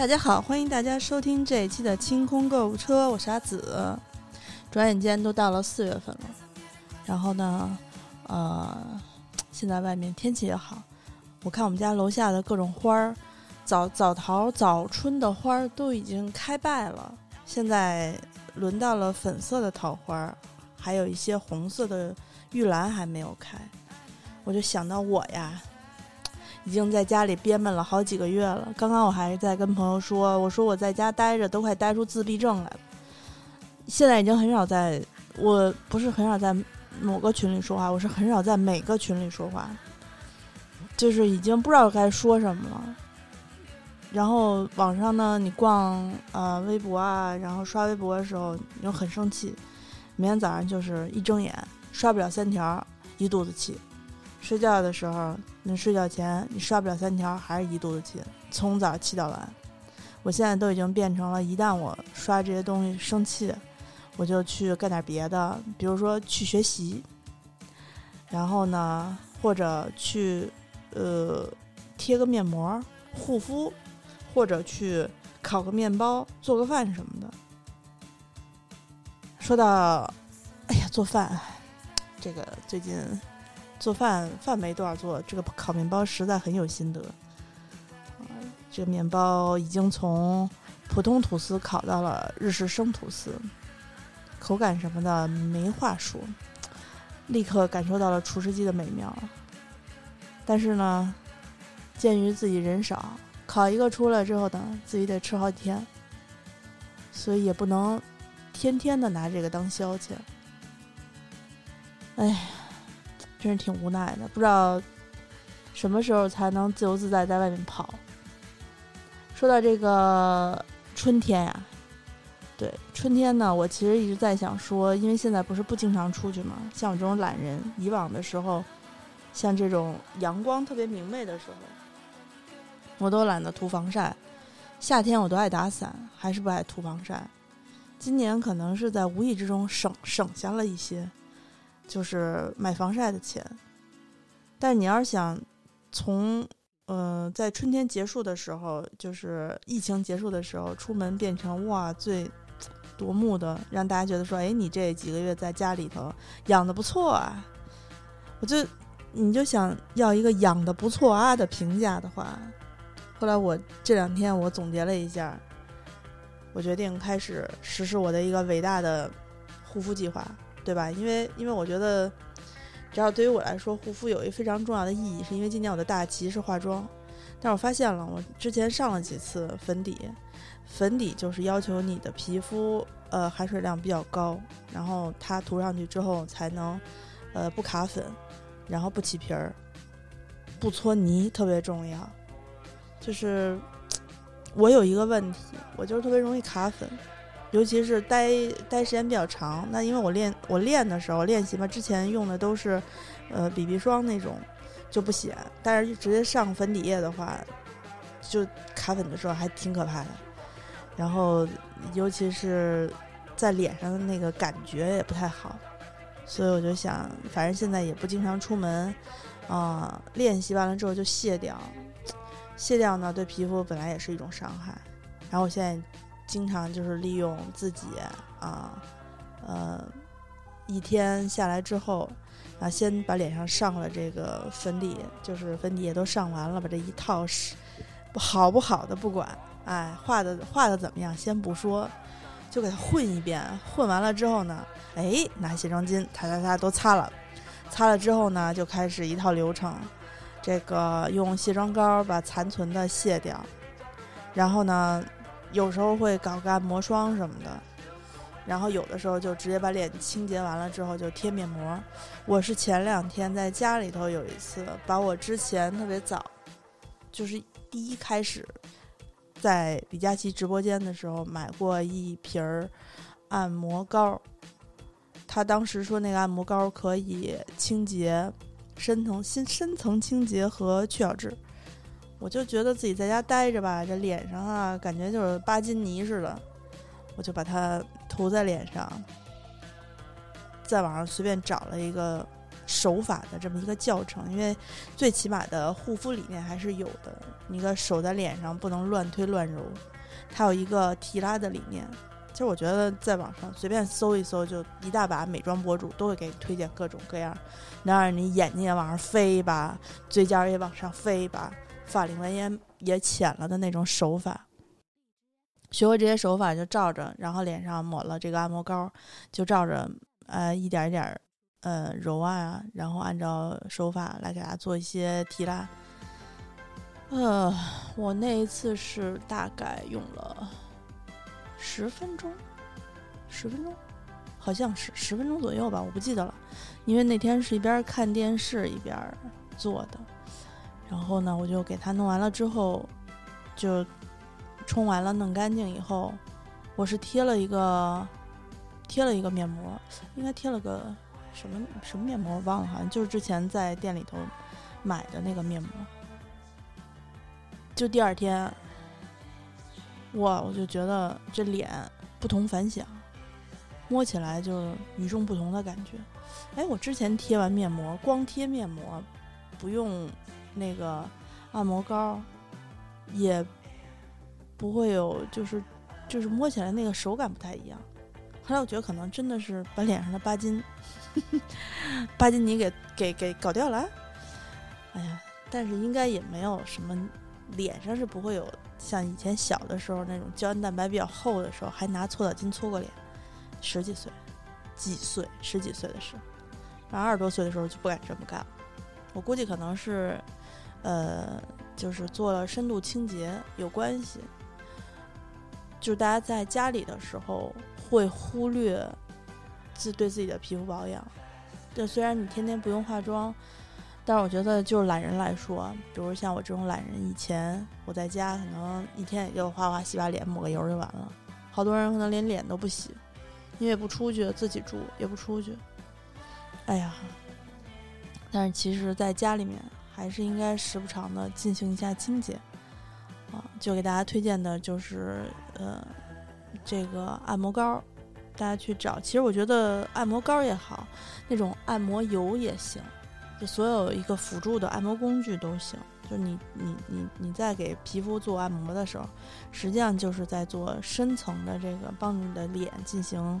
大家好，欢迎大家收听这一期的清空购物车，我是阿紫。转眼间都到了四月份了，然后呢，呃，现在外面天气也好，我看我们家楼下的各种花儿，早早桃、早春的花儿都已经开败了，现在轮到了粉色的桃花，还有一些红色的玉兰还没有开，我就想到我呀。已经在家里憋闷了好几个月了。刚刚我还在跟朋友说，我说我在家待着都快待出自闭症来了。现在已经很少在，我不是很少在某个群里说话，我是很少在每个群里说话，就是已经不知道该说什么了。然后网上呢，你逛呃微博啊，然后刷微博的时候，你就很生气。每天早上就是一睁眼刷不了三条，一肚子气。睡觉的时候，你睡觉前你刷不了三条，还是一肚子气，从早气到晚。我现在都已经变成了，一旦我刷这些东西生气，我就去干点别的，比如说去学习，然后呢，或者去呃贴个面膜护肤，或者去烤个面包做个饭什么的。说到，哎呀，做饭，这个最近。做饭饭没多少做，这个烤面包实在很有心得。这个面包已经从普通吐司烤到了日式生吐司，口感什么的没话说，立刻感受到了厨师机的美妙。但是呢，鉴于自己人少，烤一个出来之后呢，自己得吃好几天，所以也不能天天的拿这个当消遣。哎呀。真是挺无奈的，不知道什么时候才能自由自在在外面跑。说到这个春天呀，对春天呢，我其实一直在想说，因为现在不是不经常出去嘛，像我这种懒人，以往的时候，像这种阳光特别明媚的时候，我都懒得涂防晒。夏天我都爱打伞，还是不爱涂防晒。今年可能是在无意之中省省下了一些。就是买防晒的钱，但你要是想从呃在春天结束的时候，就是疫情结束的时候出门变成哇最夺目的，让大家觉得说，哎，你这几个月在家里头养的不错啊，我就你就想要一个养的不错啊的评价的话，后来我这两天我总结了一下，我决定开始实施我的一个伟大的护肤计划。对吧？因为因为我觉得，只要对于我来说，护肤有一非常重要的意义，是因为今年我的大旗是化妆。但我发现了，我之前上了几次粉底，粉底就是要求你的皮肤呃含水量比较高，然后它涂上去之后才能呃不卡粉，然后不起皮儿，不搓泥特别重要。就是 我有一个问题，我就是特别容易卡粉。尤其是待待时间比较长，那因为我练我练的时候练习嘛，之前用的都是，呃，BB 霜那种，就不显。但是直接上粉底液的话，就卡粉的时候还挺可怕的。然后，尤其是在脸上的那个感觉也不太好，所以我就想，反正现在也不经常出门，啊，练习完了之后就卸掉，卸掉呢对皮肤本来也是一种伤害。然后我现在。经常就是利用自己啊，呃，一天下来之后，啊，先把脸上上了这个粉底，就是粉底液都上完了，把这一套是好不好的不管，哎，画的画的怎么样先不说，就给它混一遍，混完了之后呢，哎，拿卸妆巾，擦擦擦都擦了，擦了之后呢，就开始一套流程，这个用卸妆膏把残存的卸掉，然后呢。有时候会搞个按摩霜什么的，然后有的时候就直接把脸清洁完了之后就贴面膜。我是前两天在家里头有一次，把我之前特别早，就是第一开始在李佳琦直播间的时候买过一瓶儿按摩膏，他当时说那个按摩膏可以清洁深层新深层清洁和去角质。我就觉得自己在家待着吧，这脸上啊，感觉就是巴金泥似的。我就把它涂在脸上，在网上随便找了一个手法的这么一个教程，因为最起码的护肤理念还是有的。你个手在脸上不能乱推乱揉，它有一个提拉的理念。其实我觉得在网上随便搜一搜，就一大把美妆博主都会给你推荐各种各样，能让你眼睛也往上飞吧，嘴角也往上飞吧，法令纹也也浅了的那种手法。学会这些手法就照着，然后脸上抹了这个按摩膏，就照着呃一点一点呃揉啊，然后按照手法来给它做一些提拉。呃，我那一次是大概用了十分钟，十分钟，好像是十分钟左右吧，我不记得了，因为那天是一边看电视一边做的。然后呢，我就给它弄完了之后，就。冲完了，弄干净以后，我是贴了一个贴了一个面膜，应该贴了个什么什么面膜我忘了，好像就是之前在店里头买的那个面膜。就第二天，哇，我就觉得这脸不同凡响，摸起来就与众不同的感觉。哎，我之前贴完面膜，光贴面膜，不用那个按摩膏，也。不会有，就是就是摸起来那个手感不太一样。后来我觉得可能真的是把脸上的巴金 巴金尼给给给搞掉了。哎呀，但是应该也没有什么，脸上是不会有像以前小的时候那种胶原蛋白比较厚的时候还拿搓澡巾搓过脸。十几岁，几岁，十几岁的时候，然后二十多岁的时候就不敢这么干了。我估计可能是，呃，就是做了深度清洁有关系。就是大家在家里的时候会忽略自对自己的皮肤保养。就虽然你天天不用化妆，但是我觉得就是懒人来说，比如像我这种懒人，以前我在家可能一天也就哗哗洗把脸，抹个油就完了。好多人可能连脸都不洗，因为不出去，自己住也不出去。哎呀，但是其实在家里面还是应该时不常的进行一下清洁。啊，就给大家推荐的就是呃，这个按摩膏，大家去找。其实我觉得按摩膏也好，那种按摩油也行，就所有一个辅助的按摩工具都行。就你你你你在给皮肤做按摩的时候，实际上就是在做深层的这个帮你的脸进行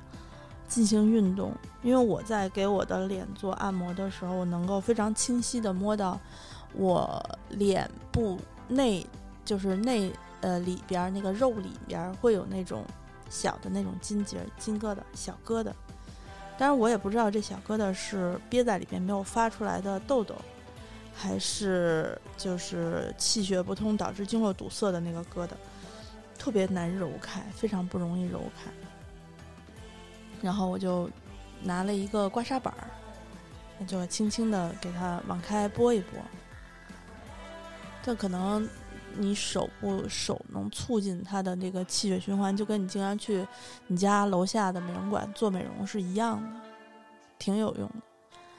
进行运动。因为我在给我的脸做按摩的时候，我能够非常清晰的摸到我脸部内。就是内呃里边那个肉里边会有那种小的那种筋结、筋疙瘩、小疙瘩，当然我也不知道这小疙瘩是憋在里边没有发出来的痘痘，还是就是气血不通导致经络堵塞的那个疙瘩，特别难揉开，非常不容易揉开。然后我就拿了一个刮痧板儿，就轻轻的给它往开拨一拨，这可能。你手部手能促进它的这个气血循环，就跟你经常去你家楼下的美容馆做美容是一样的，挺有用的。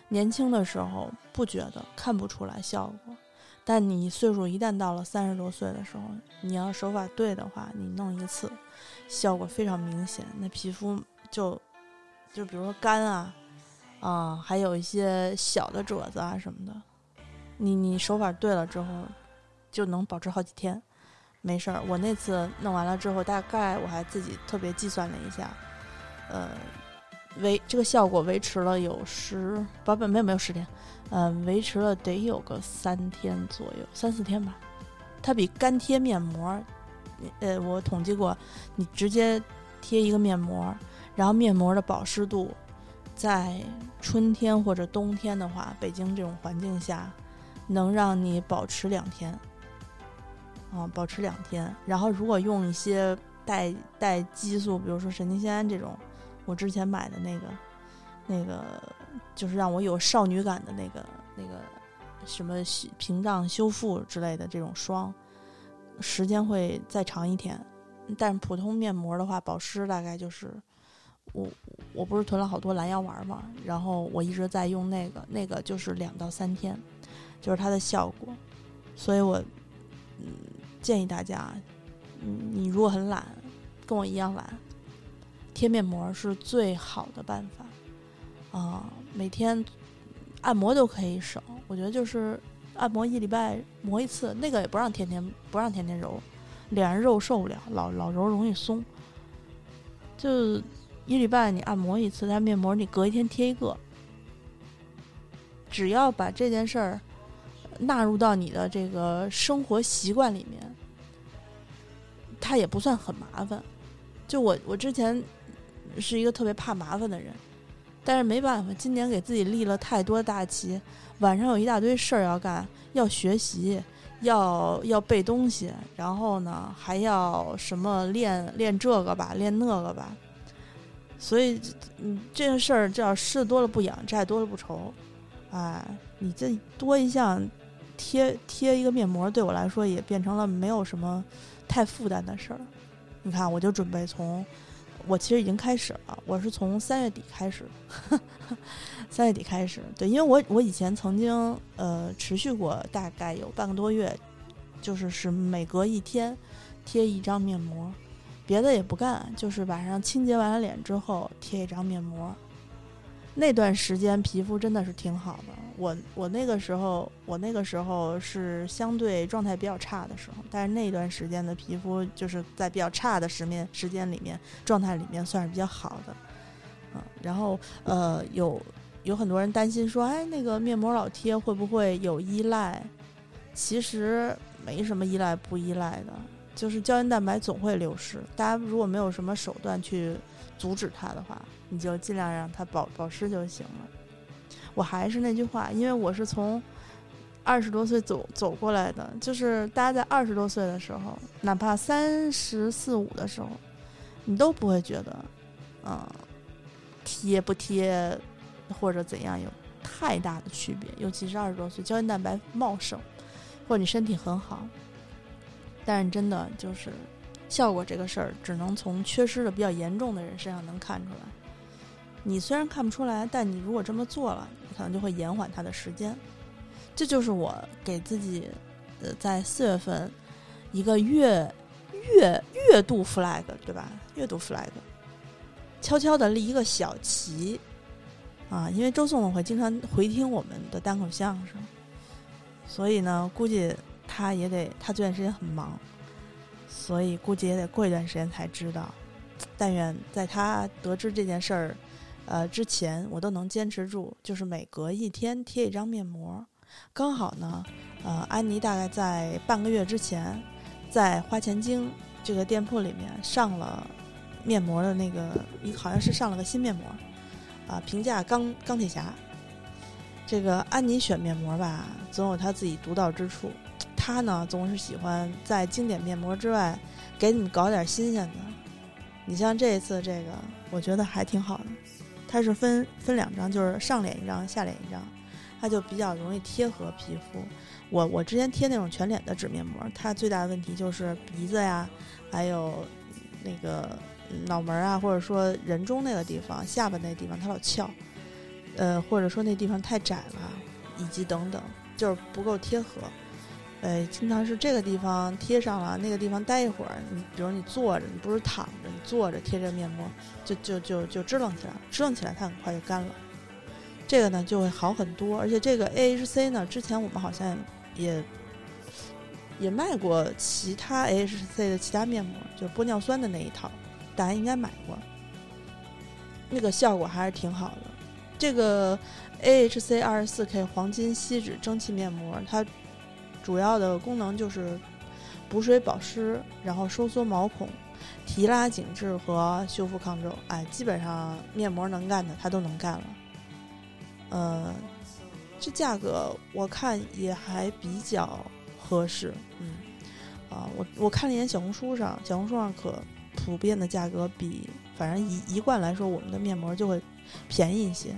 年轻的时候不觉得，看不出来效果，但你岁数一旦到了三十多岁的时候，你要手法对的话，你弄一次，效果非常明显。那皮肤就就比如说干啊，啊，还有一些小的褶子啊什么的，你你手法对了之后。就能保持好几天，没事儿。我那次弄完了之后，大概我还自己特别计算了一下，呃，维这个效果维持了有十，不不没有没有十天，呃，维持了得有个三天左右，三四天吧。它比干贴面膜，呃，我统计过，你直接贴一个面膜，然后面膜的保湿度，在春天或者冬天的话，北京这种环境下，能让你保持两天。啊，保持两天，然后如果用一些带带激素，比如说神经酰胺这种，我之前买的那个，那个就是让我有少女感的那个那个什么屏障修复之类的这种霜，时间会再长一天。但普通面膜的话，保湿大概就是我我不是囤了好多蓝药丸嘛，然后我一直在用那个，那个就是两到三天，就是它的效果，所以我嗯。建议大家，嗯你如果很懒，跟我一样懒，贴面膜是最好的办法。啊，每天按摩都可以省，我觉得就是按摩一礼拜磨一次，那个也不让天天不让天天揉，脸上肉受不了，老老揉容易松。就一礼拜你按摩一次，但面膜你隔一天贴一个，只要把这件事儿纳入到你的这个生活习惯里面，它也不算很麻烦。就我我之前是一个特别怕麻烦的人。但是没办法，今年给自己立了太多大旗，晚上有一大堆事儿要干，要学习，要要背东西，然后呢还要什么练练这个吧，练那个吧。所以，嗯，这个事儿叫事多了不痒，债多了不愁。哎，你这多一项贴贴一个面膜，对我来说也变成了没有什么太负担的事儿。你看，我就准备从。我其实已经开始了，我是从三月底开始，三月底开始，对，因为我我以前曾经呃持续过大概有半个多月，就是是每隔一天贴一张面膜，别的也不干，就是晚上清洁完了脸之后贴一张面膜。那段时间皮肤真的是挺好的，我我那个时候我那个时候是相对状态比较差的时候，但是那段时间的皮肤就是在比较差的时面时间里面状态里面算是比较好的，嗯，然后呃有有很多人担心说，哎，那个面膜老贴会不会有依赖？其实没什么依赖不依赖的，就是胶原蛋白总会流失，大家如果没有什么手段去阻止它的话。你就尽量让它保保湿就行了。我还是那句话，因为我是从二十多岁走走过来的，就是大家在二十多岁的时候，哪怕三十四五的时候，你都不会觉得，嗯，贴不贴或者怎样有太大的区别。尤其是二十多岁，胶原蛋白茂盛，或者你身体很好，但是真的就是效果这个事儿，只能从缺失的比较严重的人身上能看出来。你虽然看不出来，但你如果这么做了，你可能就会延缓它的时间。这就是我给自己，呃，在四月份一个月月月度 flag，对吧？月度 flag，悄悄的立一个小旗啊！因为周颂我会经常回听我们的单口相声，所以呢，估计他也得，他这段时间很忙，所以估计也得过一段时间才知道。但愿在他得知这件事儿。呃，之前我都能坚持住，就是每隔一天贴一张面膜。刚好呢，呃，安妮大概在半个月之前，在花钱精这个店铺里面上了面膜的那个，好像是上了个新面膜，啊，评价钢钢铁侠。这个安妮选面膜吧，总有她自己独到之处。他呢，总是喜欢在经典面膜之外，给你搞点新鲜的。你像这一次这个，我觉得还挺好的。它是分分两张，就是上脸一张，下脸一张，它就比较容易贴合皮肤。我我之前贴那种全脸的纸面膜，它最大的问题就是鼻子呀，还有那个脑门啊，或者说人中那个地方、下巴那地方，它老翘，呃，或者说那地方太窄了，以及等等，就是不够贴合。呃，经常是这个地方贴上了，那个地方待一会儿。你比如你坐着，你不是躺着，你坐着贴这面膜，就就就就支棱起来，支棱起来它很快就干了。这个呢就会好很多，而且这个 AHC 呢，之前我们好像也也卖过其他 AHC 的其他面膜，就是玻尿酸的那一套，大家应该买过，那个效果还是挺好的。这个 AHC 二十四 K 黄金锡纸蒸汽面膜，它。主要的功能就是补水保湿，然后收缩毛孔、提拉紧致和修复抗皱。哎，基本上面膜能干的它都能干了。呃，这价格我看也还比较合适。嗯，啊，我我看了一眼小红书上，小红书上可普遍的价格比反正一一贯来说，我们的面膜就会便宜一些。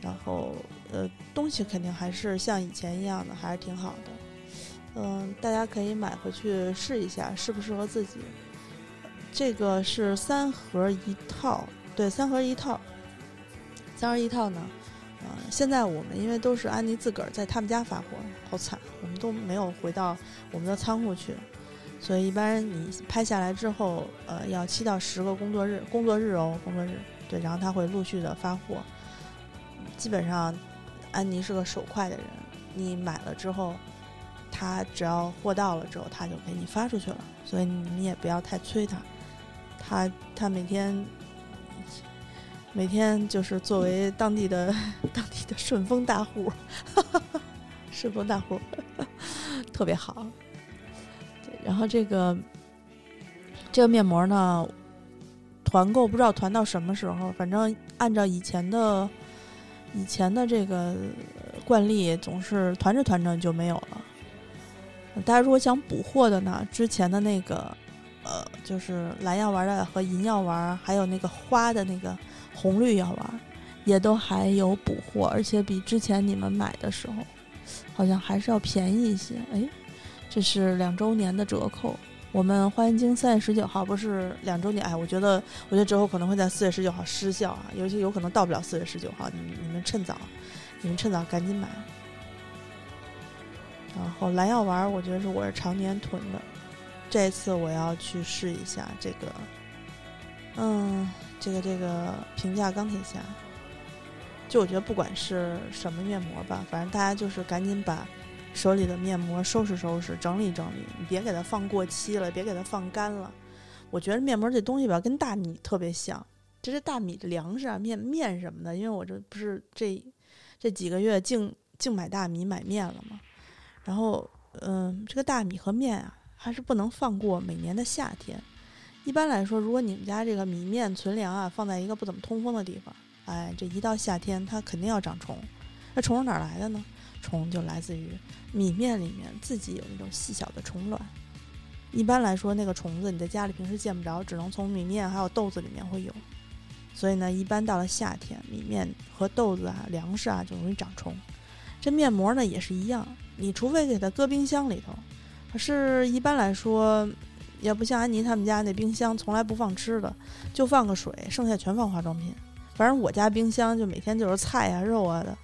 然后呃，东西肯定还是像以前一样的，还是挺好的。嗯，大家可以买回去试一下，适不适合自己。这个是三盒一套，对，三盒一套。三盒一套呢，呃，现在我们因为都是安妮自个儿在他们家发货，好惨，我们都没有回到我们的仓库去，所以一般你拍下来之后，呃，要七到十个工作日，工作日哦，工作日，对，然后他会陆续的发货。基本上，安妮是个手快的人，你买了之后，他只要货到了之后，他就给你发出去了，所以你也不要太催他。他他每天每天就是作为当地的 当地的顺丰大户，顺丰大户 特别好。然后这个这个面膜呢，团购不知道团到什么时候，反正按照以前的以前的这个惯例，总是团着团着就没有了。大家如果想补货的呢，之前的那个。呃，就是蓝药丸的和银药丸，还有那个花的那个红绿药丸，也都还有补货，而且比之前你们买的时候，好像还是要便宜一些。哎，这是两周年的折扣。我们花园京三月十九号不是两周年？哎，我觉得，我觉得折扣可能会在四月十九号失效啊，尤其有可能到不了四月十九号。你你们趁早，你们趁早赶紧买。然后蓝药丸，我觉得是我是常年囤的。这次我要去试一下这个，嗯，这个这个平价钢铁侠。就我觉得不管是什么面膜吧，反正大家就是赶紧把手里的面膜收拾收拾、整理整理，你别给它放过期了，别给它放干了。我觉得面膜这东西吧，跟大米特别像，这是大米的粮食啊，面面什么的。因为我这不是这这几个月净净买大米买面了吗？然后，嗯，这个大米和面啊。还是不能放过每年的夏天。一般来说，如果你们家这个米面存粮啊，放在一个不怎么通风的地方，哎，这一到夏天，它肯定要长虫。那虫是哪来的呢？虫就来自于米面里面自己有那种细小的虫卵。一般来说，那个虫子你在家里平时见不着，只能从米面还有豆子里面会有。所以呢，一般到了夏天，米面和豆子啊、粮食啊就容易长虫。这面膜呢也是一样，你除非给它搁冰箱里头。可是，一般来说，也不像安妮他们家那冰箱从来不放吃的，就放个水，剩下全放化妆品。反正我家冰箱就每天就是菜呀、肉啊的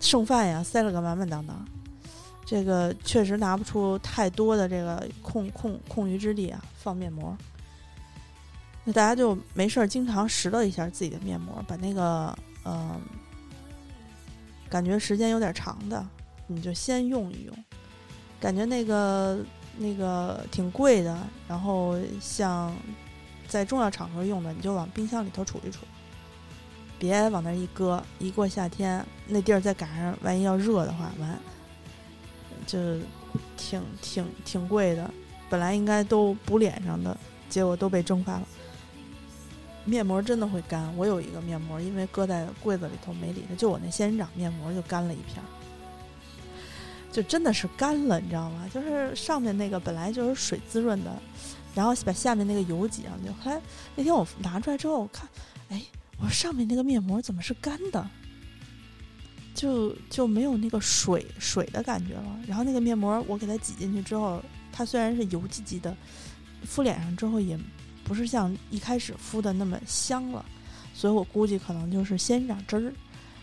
剩饭呀，塞了个满满当当。这个确实拿不出太多的这个空空空余之地啊，放面膜。那大家就没事儿经常拾掇一下自己的面膜，把那个嗯，感觉时间有点长的，你就先用一用。感觉那个那个挺贵的，然后像在重要场合用的，你就往冰箱里头储一储，别往那一搁。一过夏天，那地儿再赶上万一要热的话，完就挺挺挺贵的。本来应该都补脸上的，结果都被蒸发了。面膜真的会干，我有一个面膜，因为搁在柜子里头没理它，就我那仙人掌面膜就干了一片儿。就真的是干了，你知道吗？就是上面那个本来就是水滋润的，然后把下面那个油挤上去。后来那天我拿出来之后，我看，哎，我说上面那个面膜怎么是干的？就就没有那个水水的感觉了。然后那个面膜我给它挤进去之后，它虽然是油唧唧的，敷脸上之后也不是像一开始敷的那么香了。所以我估计可能就是仙人掌汁儿，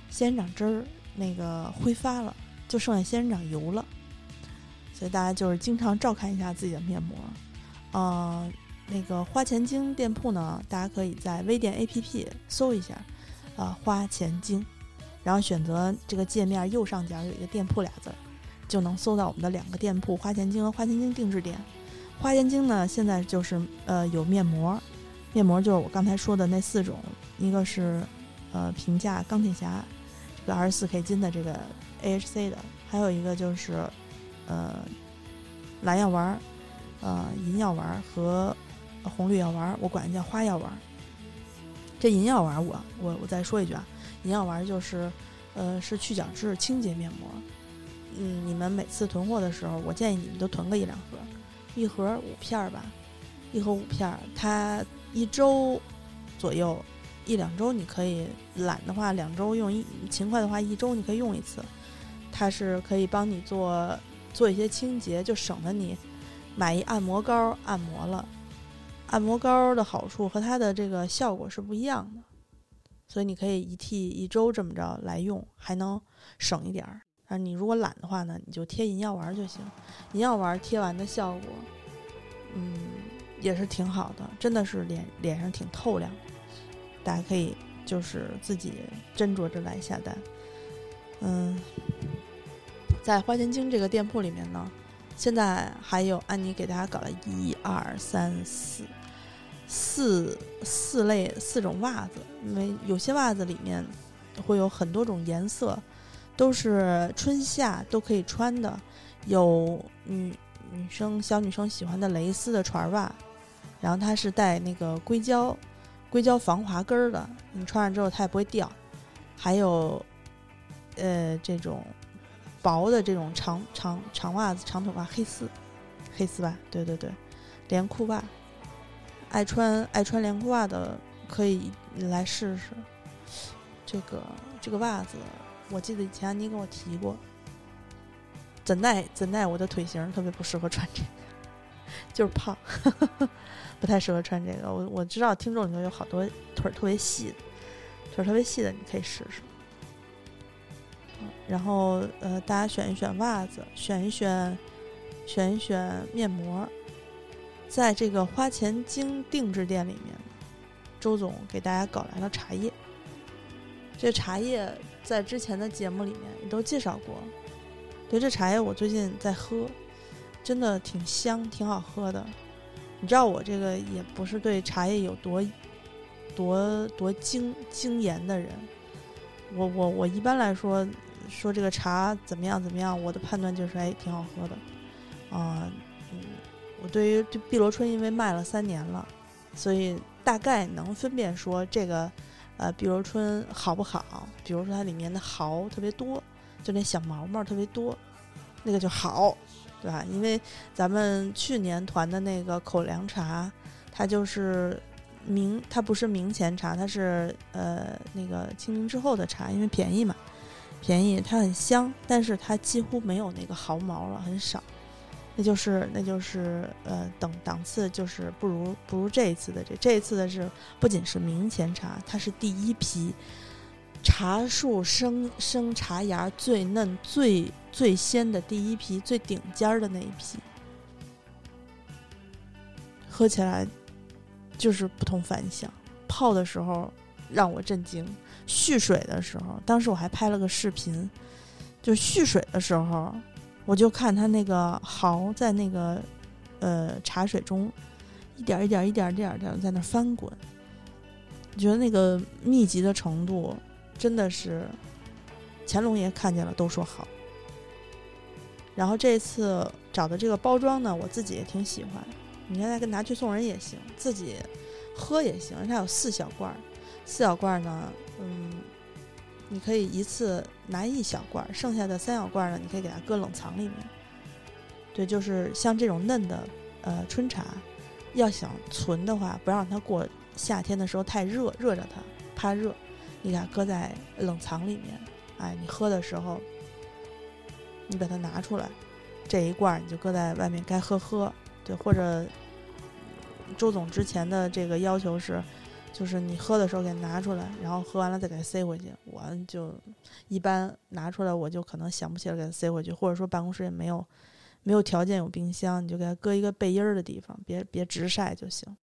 仙人掌汁儿那个挥发了。就剩下仙人掌油了，所以大家就是经常照看一下自己的面膜。呃，那个花钱精店铺呢，大家可以在微店 APP 搜一下，呃，花钱精，然后选择这个界面右上角有一个店铺俩字儿，就能搜到我们的两个店铺：花钱精和花钱精定制店。花间精呢，现在就是呃有面膜，面膜就是我刚才说的那四种，一个是呃平价钢铁侠，这个二十四 K 金的这个。AHC 的，还有一个就是，呃，蓝药丸儿，呃，银药丸儿和红绿药丸儿，我管它叫花药丸儿。这银药丸儿，我我我再说一句啊，银药丸就是，呃，是去角质清洁面膜。嗯，你们每次囤货的时候，我建议你们都囤个一两盒，一盒五片儿吧，一盒五片儿，它一周左右，一两周你可以懒的话，两周用一勤快的话，一周你可以用一次。它是可以帮你做做一些清洁，就省得你买一按摩膏按摩了。按摩膏的好处和它的这个效果是不一样的，所以你可以一替一周这么着来用，还能省一点儿。啊，你如果懒的话呢，你就贴银药丸就行。银药丸贴完的效果，嗯，也是挺好的，真的是脸脸上挺透亮。大家可以就是自己斟酌着来下单。嗯，在花钱精这个店铺里面呢，现在还有安妮给大家搞了一二三四四四类四种袜子，因为有些袜子里面会有很多种颜色，都是春夏都可以穿的，有女女生小女生喜欢的蕾丝的船袜，然后它是带那个硅胶硅胶防滑跟儿的，你穿上之后它也不会掉，还有呃这种薄的这种长长长袜子长筒袜黑丝黑丝袜，对对对，连裤袜。爱穿爱穿连裤袜的可以来试试。这个这个袜子，我记得以前你跟我提过，怎奈怎奈我的腿型特别不适合穿这个，就是胖，不太适合穿这个。我我知道听众里头有好多腿儿特别细的，腿儿特别细的你可以试试。然后呃，大家选一选袜子，选一选选一选面膜。在这个花钱精定制店里面，周总给大家搞来了茶叶。这茶叶在之前的节目里面也都介绍过。对，这茶叶我最近在喝，真的挺香，挺好喝的。你知道我这个也不是对茶叶有多多多精精研的人，我我我一般来说说这个茶怎么样怎么样，我的判断就是哎挺好喝的，啊。我对于碧螺春，因为卖了三年了，所以大概能分辨说这个，呃，碧螺春好不好？比如说它里面的毫特别多，就那小毛毛特别多，那个就好，对吧？因为咱们去年团的那个口粮茶，它就是明，它不是明前茶，它是呃那个清明之后的茶，因为便宜嘛，便宜，它很香，但是它几乎没有那个毫毛了，很少。那就是那就是呃等档次就是不如不如这一次的这这一次的是不仅是明前茶，它是第一批茶树生生茶芽最嫩最最鲜的第一批最顶尖儿的那一批，喝起来就是不同凡响。泡的时候让我震惊，蓄水的时候，当时我还拍了个视频，就蓄水的时候。我就看它那个毫在那个，呃，茶水中，一点一点一点点点在那翻滚，觉得那个密集的程度真的是，乾隆爷看见了都说好。然后这次找的这个包装呢，我自己也挺喜欢，你看那拿去送人也行，自己喝也行。它有四小罐儿，四小罐儿呢，你可以一次拿一小罐，剩下的三小罐呢，你可以给它搁冷藏里面。对，就是像这种嫩的，呃，春茶，要想存的话，不让它过夏天的时候太热，热着它怕热，你给它搁在冷藏里面。哎，你喝的时候，你把它拿出来，这一罐你就搁在外面该喝喝。对，或者周总之前的这个要求是。就是你喝的时候给拿出来，然后喝完了再给它塞回去。我就一般拿出来，我就可能想不起来给它塞回去，或者说办公室也没有没有条件有冰箱，你就给它搁一个背阴儿的地方，别别直晒就行。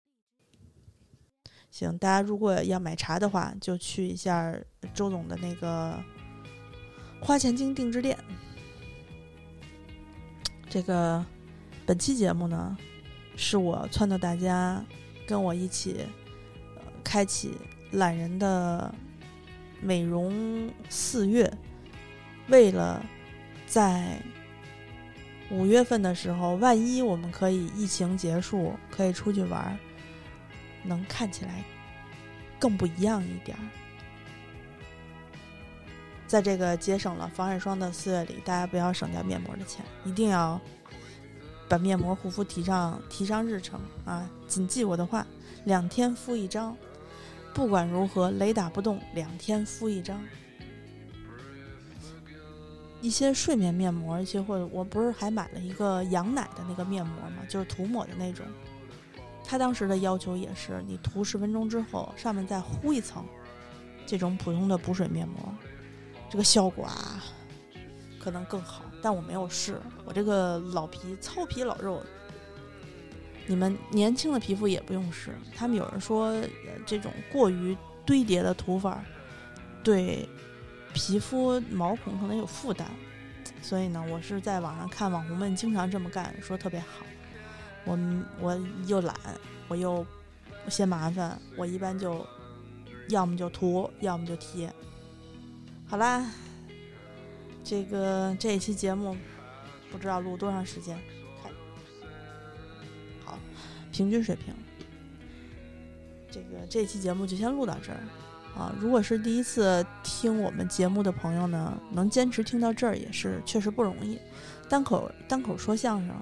行，大家如果要买茶的话，就去一下周总的那个花钱精定制店。这个本期节目呢，是我撺掇大家跟我一起。开启懒人的美容四月，为了在五月份的时候，万一我们可以疫情结束，可以出去玩，能看起来更不一样一点儿。在这个节省了防晒霜的四月里，大家不要省掉面膜的钱，一定要把面膜、护肤提上提上日程啊！谨记我的话，两天敷一张。不管如何，雷打不动，两天敷一张。一些睡眠面膜，一些或者我不是还买了一个羊奶的那个面膜嘛，就是涂抹的那种。他当时的要求也是，你涂十分钟之后，上面再敷一层这种普通的补水面膜，这个效果啊，可能更好。但我没有试，我这个老皮糙皮老肉。你们年轻的皮肤也不用试，他们有人说，这种过于堆叠的涂法，对皮肤毛孔可能有负担，所以呢，我是在网上看网红们经常这么干，说特别好。我我又懒，我又嫌麻烦，我一般就要么就涂，要么就贴。好啦，这个这一期节目不知道录多长时间，平均水平。这个这期节目就先录到这儿啊！如果是第一次听我们节目的朋友呢，能坚持听到这儿也是确实不容易。单口单口说相声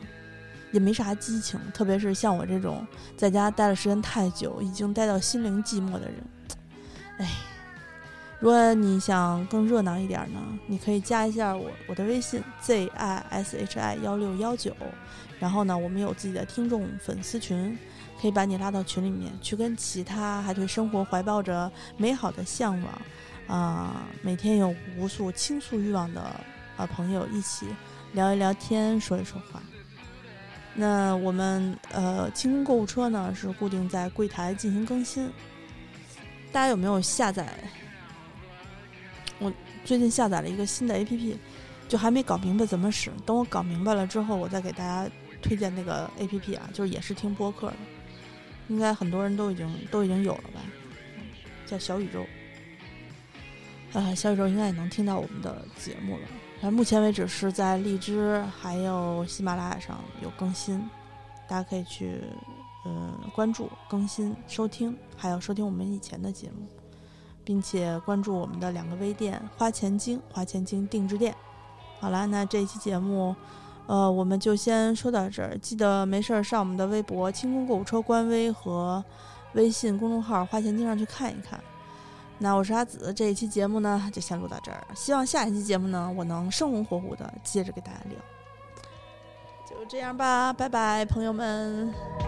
也没啥激情，特别是像我这种在家待的时间太久，已经待到心灵寂寞的人，哎，如果你想更热闹一点呢，你可以加一下我我的微信 z i s h i 幺六幺九，然后呢，我们有自己的听众粉丝群。可以把你拉到群里面，去跟其他还对生活怀抱着美好的向往，啊，每天有无数倾诉欲望的啊朋友一起聊一聊天，说一说话。那我们呃，清空购物车呢是固定在柜台进行更新。大家有没有下载？最近下载了一个新的 APP，就还没搞明白怎么使。等我搞明白了之后，我再给大家推荐那个 APP 啊，就是也是听播客的。应该很多人都已经都已经有了吧，叫小宇宙，啊，小宇宙应该也能听到我们的节目了。然后目前为止是在荔枝还有喜马拉雅上有更新，大家可以去嗯关注更新收听，还有收听我们以前的节目，并且关注我们的两个微店花钱精花钱精定制店。好了，那这一期节目。呃，我们就先说到这儿。记得没事儿上我们的微博“清空购物车”官微和微信公众号“花钱经”上去看一看。那我是阿紫，这一期节目呢就先录到这儿。希望下一期节目呢，我能生龙活虎的接着给大家聊。就这样吧，拜拜，朋友们。